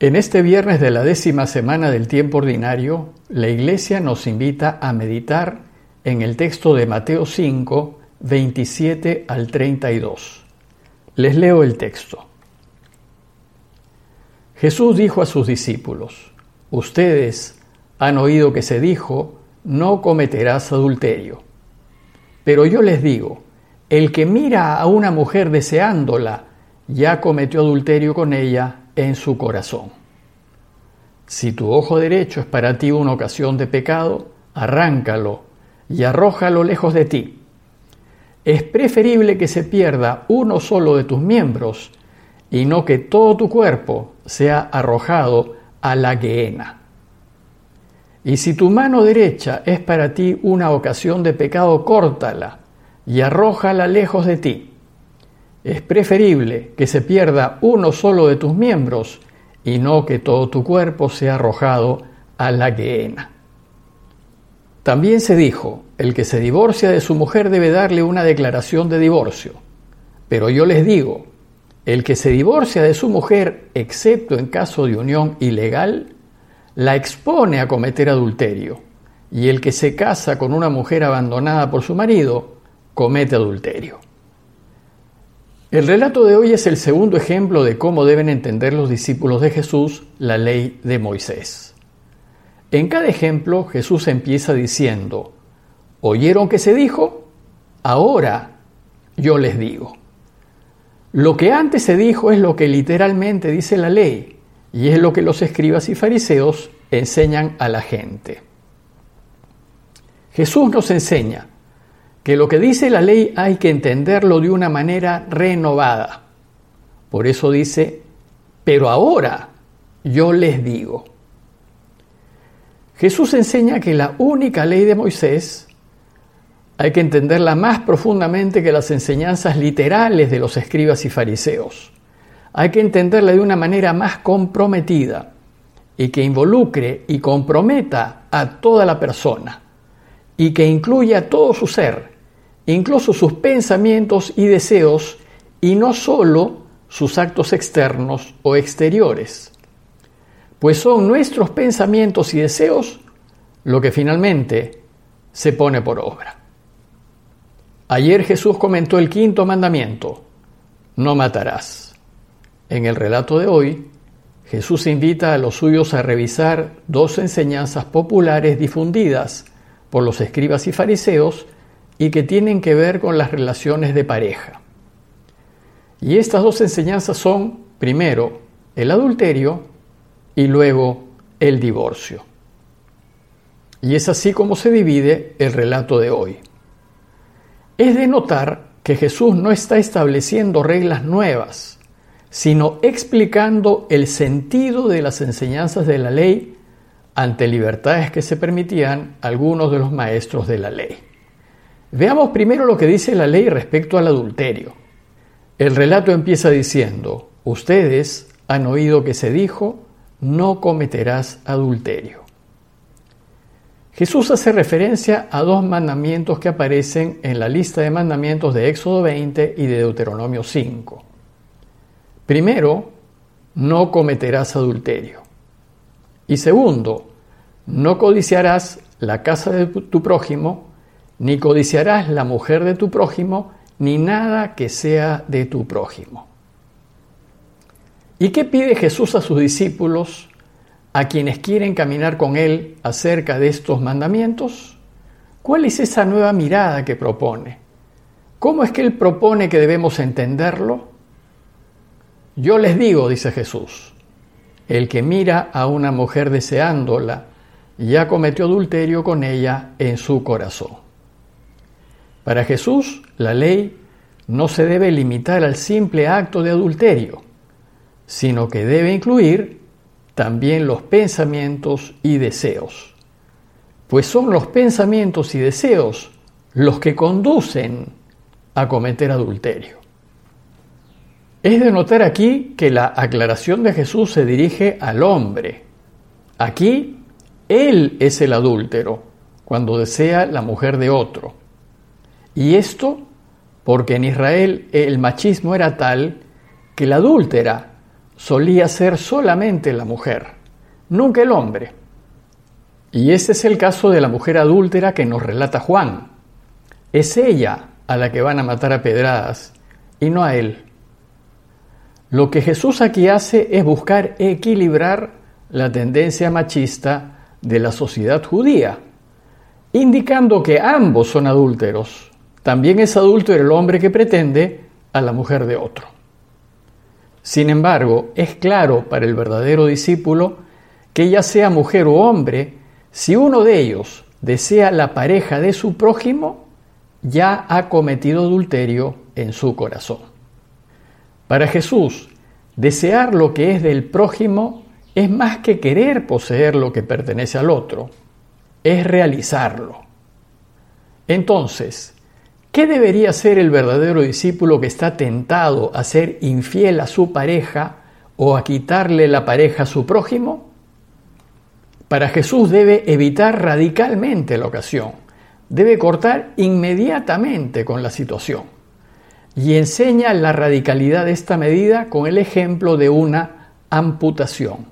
En este viernes de la décima semana del tiempo ordinario, la Iglesia nos invita a meditar en el texto de Mateo 5, 27 al 32. Les leo el texto. Jesús dijo a sus discípulos, Ustedes han oído que se dijo, no cometerás adulterio. Pero yo les digo, el que mira a una mujer deseándola, ya cometió adulterio con ella en su corazón. Si tu ojo derecho es para ti una ocasión de pecado, arráncalo y arrójalo lejos de ti. Es preferible que se pierda uno solo de tus miembros y no que todo tu cuerpo sea arrojado a la gehenna. Y si tu mano derecha es para ti una ocasión de pecado, córtala y arrójala lejos de ti. Es preferible que se pierda uno solo de tus miembros y no que todo tu cuerpo sea arrojado a la gehenna. También se dijo, el que se divorcia de su mujer debe darle una declaración de divorcio. Pero yo les digo, el que se divorcia de su mujer, excepto en caso de unión ilegal, la expone a cometer adulterio. Y el que se casa con una mujer abandonada por su marido, comete adulterio. El relato de hoy es el segundo ejemplo de cómo deben entender los discípulos de Jesús la ley de Moisés. En cada ejemplo Jesús empieza diciendo, ¿oyeron que se dijo? Ahora yo les digo. Lo que antes se dijo es lo que literalmente dice la ley y es lo que los escribas y fariseos enseñan a la gente. Jesús nos enseña que lo que dice la ley hay que entenderlo de una manera renovada. Por eso dice, pero ahora yo les digo. Jesús enseña que la única ley de Moisés hay que entenderla más profundamente que las enseñanzas literales de los escribas y fariseos. Hay que entenderla de una manera más comprometida y que involucre y comprometa a toda la persona y que incluya todo su ser, incluso sus pensamientos y deseos, y no sólo sus actos externos o exteriores, pues son nuestros pensamientos y deseos lo que finalmente se pone por obra. Ayer Jesús comentó el quinto mandamiento, no matarás. En el relato de hoy, Jesús invita a los suyos a revisar dos enseñanzas populares difundidas por los escribas y fariseos y que tienen que ver con las relaciones de pareja. Y estas dos enseñanzas son, primero, el adulterio y luego el divorcio. Y es así como se divide el relato de hoy. Es de notar que Jesús no está estableciendo reglas nuevas, sino explicando el sentido de las enseñanzas de la ley ante libertades que se permitían algunos de los maestros de la ley. Veamos primero lo que dice la ley respecto al adulterio. El relato empieza diciendo, ustedes han oído que se dijo, no cometerás adulterio. Jesús hace referencia a dos mandamientos que aparecen en la lista de mandamientos de Éxodo 20 y de Deuteronomio 5. Primero, no cometerás adulterio. Y segundo, no codiciarás la casa de tu prójimo, ni codiciarás la mujer de tu prójimo, ni nada que sea de tu prójimo. ¿Y qué pide Jesús a sus discípulos, a quienes quieren caminar con Él acerca de estos mandamientos? ¿Cuál es esa nueva mirada que propone? ¿Cómo es que Él propone que debemos entenderlo? Yo les digo, dice Jesús, el que mira a una mujer deseándola ya cometió adulterio con ella en su corazón. Para Jesús, la ley no se debe limitar al simple acto de adulterio, sino que debe incluir también los pensamientos y deseos, pues son los pensamientos y deseos los que conducen a cometer adulterio. Es de notar aquí que la aclaración de Jesús se dirige al hombre. Aquí, él es el adúltero cuando desea la mujer de otro. Y esto porque en Israel el machismo era tal que la adúltera solía ser solamente la mujer, nunca el hombre. Y este es el caso de la mujer adúltera que nos relata Juan. Es ella a la que van a matar a pedradas y no a él. Lo que Jesús aquí hace es buscar equilibrar la tendencia machista de la sociedad judía, indicando que ambos son adúlteros. También es adúltero el hombre que pretende a la mujer de otro. Sin embargo, es claro para el verdadero discípulo que ya sea mujer o hombre, si uno de ellos desea la pareja de su prójimo, ya ha cometido adulterio en su corazón. Para Jesús, desear lo que es del prójimo es más que querer poseer lo que pertenece al otro, es realizarlo. Entonces, ¿qué debería ser el verdadero discípulo que está tentado a ser infiel a su pareja o a quitarle la pareja a su prójimo? Para Jesús debe evitar radicalmente la ocasión, debe cortar inmediatamente con la situación y enseña la radicalidad de esta medida con el ejemplo de una amputación.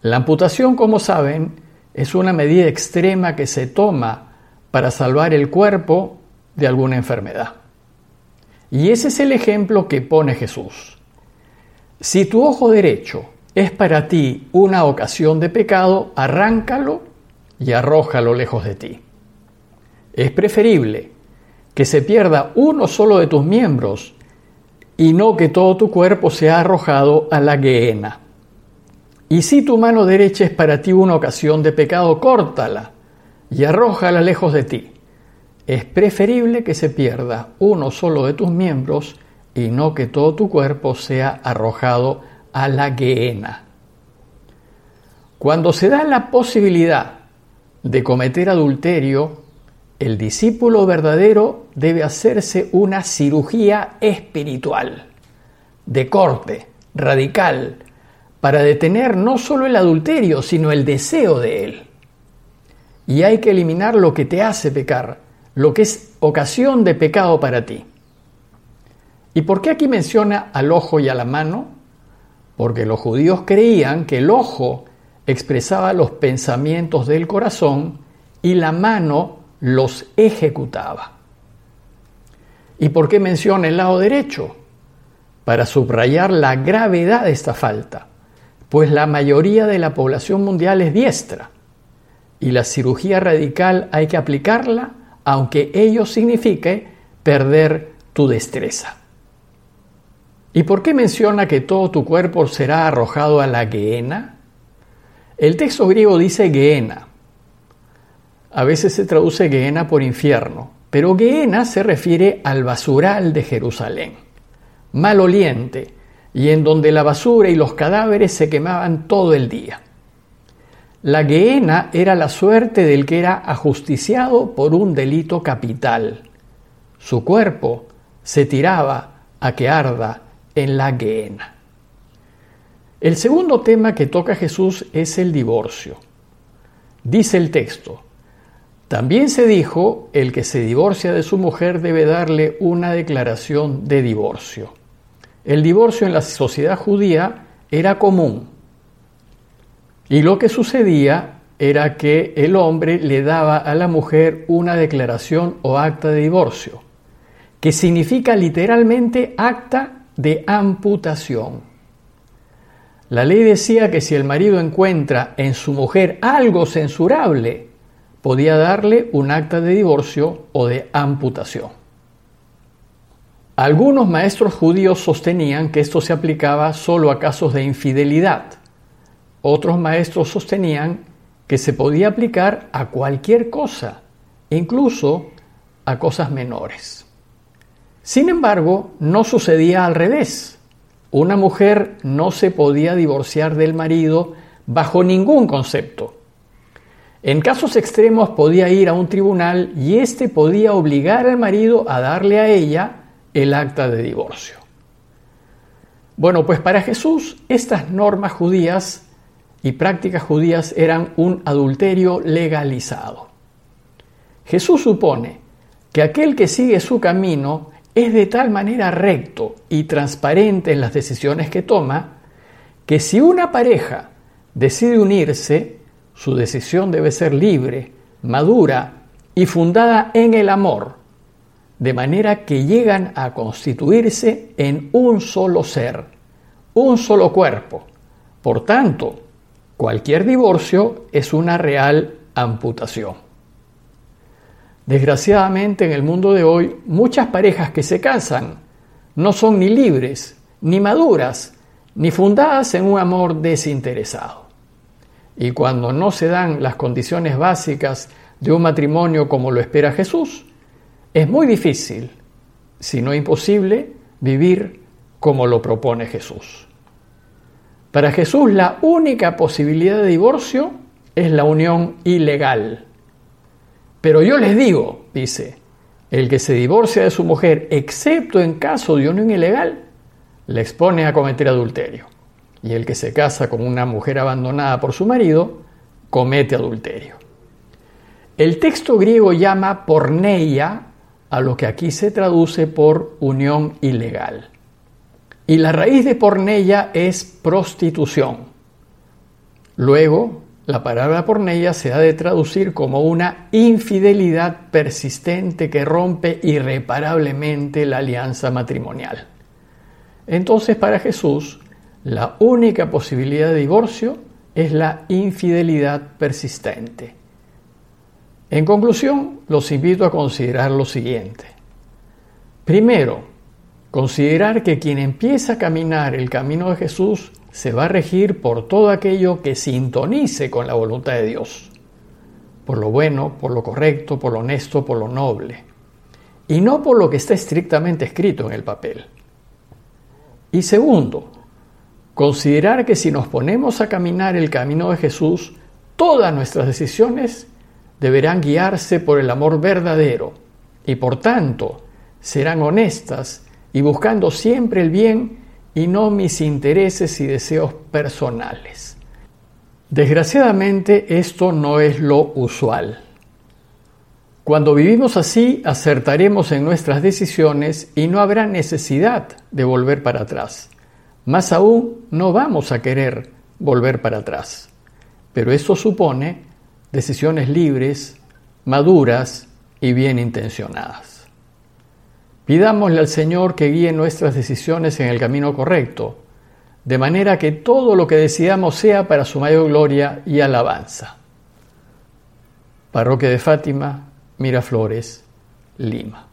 La amputación, como saben, es una medida extrema que se toma para salvar el cuerpo de alguna enfermedad. Y ese es el ejemplo que pone Jesús. Si tu ojo derecho es para ti una ocasión de pecado, arráncalo y arrójalo lejos de ti. Es preferible que se pierda uno solo de tus miembros y no que todo tu cuerpo sea arrojado a la gehenna. Y si tu mano derecha es para ti una ocasión de pecado, córtala y arrójala lejos de ti. Es preferible que se pierda uno solo de tus miembros y no que todo tu cuerpo sea arrojado a la gehenna. Cuando se da la posibilidad de cometer adulterio, el discípulo verdadero debe hacerse una cirugía espiritual, de corte, radical, para detener no solo el adulterio, sino el deseo de él. Y hay que eliminar lo que te hace pecar, lo que es ocasión de pecado para ti. ¿Y por qué aquí menciona al ojo y a la mano? Porque los judíos creían que el ojo expresaba los pensamientos del corazón y la mano los ejecutaba. ¿Y por qué menciona el lado derecho? Para subrayar la gravedad de esta falta, pues la mayoría de la población mundial es diestra y la cirugía radical hay que aplicarla aunque ello signifique perder tu destreza. ¿Y por qué menciona que todo tu cuerpo será arrojado a la Gehenna? El texto griego dice Gehenna, a veces se traduce Gehenna por infierno, pero Gehenna se refiere al basural de Jerusalén, maloliente, y en donde la basura y los cadáveres se quemaban todo el día. La Gehenna era la suerte del que era ajusticiado por un delito capital. Su cuerpo se tiraba a que arda en la Gehenna. El segundo tema que toca Jesús es el divorcio. Dice el texto, también se dijo, el que se divorcia de su mujer debe darle una declaración de divorcio. El divorcio en la sociedad judía era común. Y lo que sucedía era que el hombre le daba a la mujer una declaración o acta de divorcio, que significa literalmente acta de amputación. La ley decía que si el marido encuentra en su mujer algo censurable, podía darle un acta de divorcio o de amputación. Algunos maestros judíos sostenían que esto se aplicaba solo a casos de infidelidad. Otros maestros sostenían que se podía aplicar a cualquier cosa, incluso a cosas menores. Sin embargo, no sucedía al revés. Una mujer no se podía divorciar del marido bajo ningún concepto. En casos extremos podía ir a un tribunal y éste podía obligar al marido a darle a ella el acta de divorcio. Bueno, pues para Jesús estas normas judías y prácticas judías eran un adulterio legalizado. Jesús supone que aquel que sigue su camino es de tal manera recto y transparente en las decisiones que toma, que si una pareja decide unirse, su decisión debe ser libre, madura y fundada en el amor, de manera que llegan a constituirse en un solo ser, un solo cuerpo. Por tanto, cualquier divorcio es una real amputación. Desgraciadamente en el mundo de hoy, muchas parejas que se casan no son ni libres, ni maduras, ni fundadas en un amor desinteresado. Y cuando no se dan las condiciones básicas de un matrimonio como lo espera Jesús, es muy difícil, si no imposible, vivir como lo propone Jesús. Para Jesús la única posibilidad de divorcio es la unión ilegal. Pero yo les digo, dice, el que se divorcia de su mujer, excepto en caso de unión ilegal, le expone a cometer adulterio. Y el que se casa con una mujer abandonada por su marido, comete adulterio. El texto griego llama porneia a lo que aquí se traduce por unión ilegal. Y la raíz de porneia es prostitución. Luego, la palabra porneia se ha de traducir como una infidelidad persistente que rompe irreparablemente la alianza matrimonial. Entonces, para Jesús, la única posibilidad de divorcio es la infidelidad persistente. En conclusión, los invito a considerar lo siguiente. Primero, considerar que quien empieza a caminar el camino de Jesús se va a regir por todo aquello que sintonice con la voluntad de Dios, por lo bueno, por lo correcto, por lo honesto, por lo noble, y no por lo que está estrictamente escrito en el papel. Y segundo, considerar que si nos ponemos a caminar el camino de Jesús, todas nuestras decisiones deberán guiarse por el amor verdadero y por tanto serán honestas y buscando siempre el bien y no mis intereses y deseos personales. Desgraciadamente esto no es lo usual. Cuando vivimos así, acertaremos en nuestras decisiones y no habrá necesidad de volver para atrás. Más aún, no vamos a querer volver para atrás. Pero eso supone decisiones libres, maduras y bien intencionadas. Pidámosle al Señor que guíe nuestras decisiones en el camino correcto, de manera que todo lo que decidamos sea para su mayor gloria y alabanza. Parroquia de Fátima, Miraflores, Lima.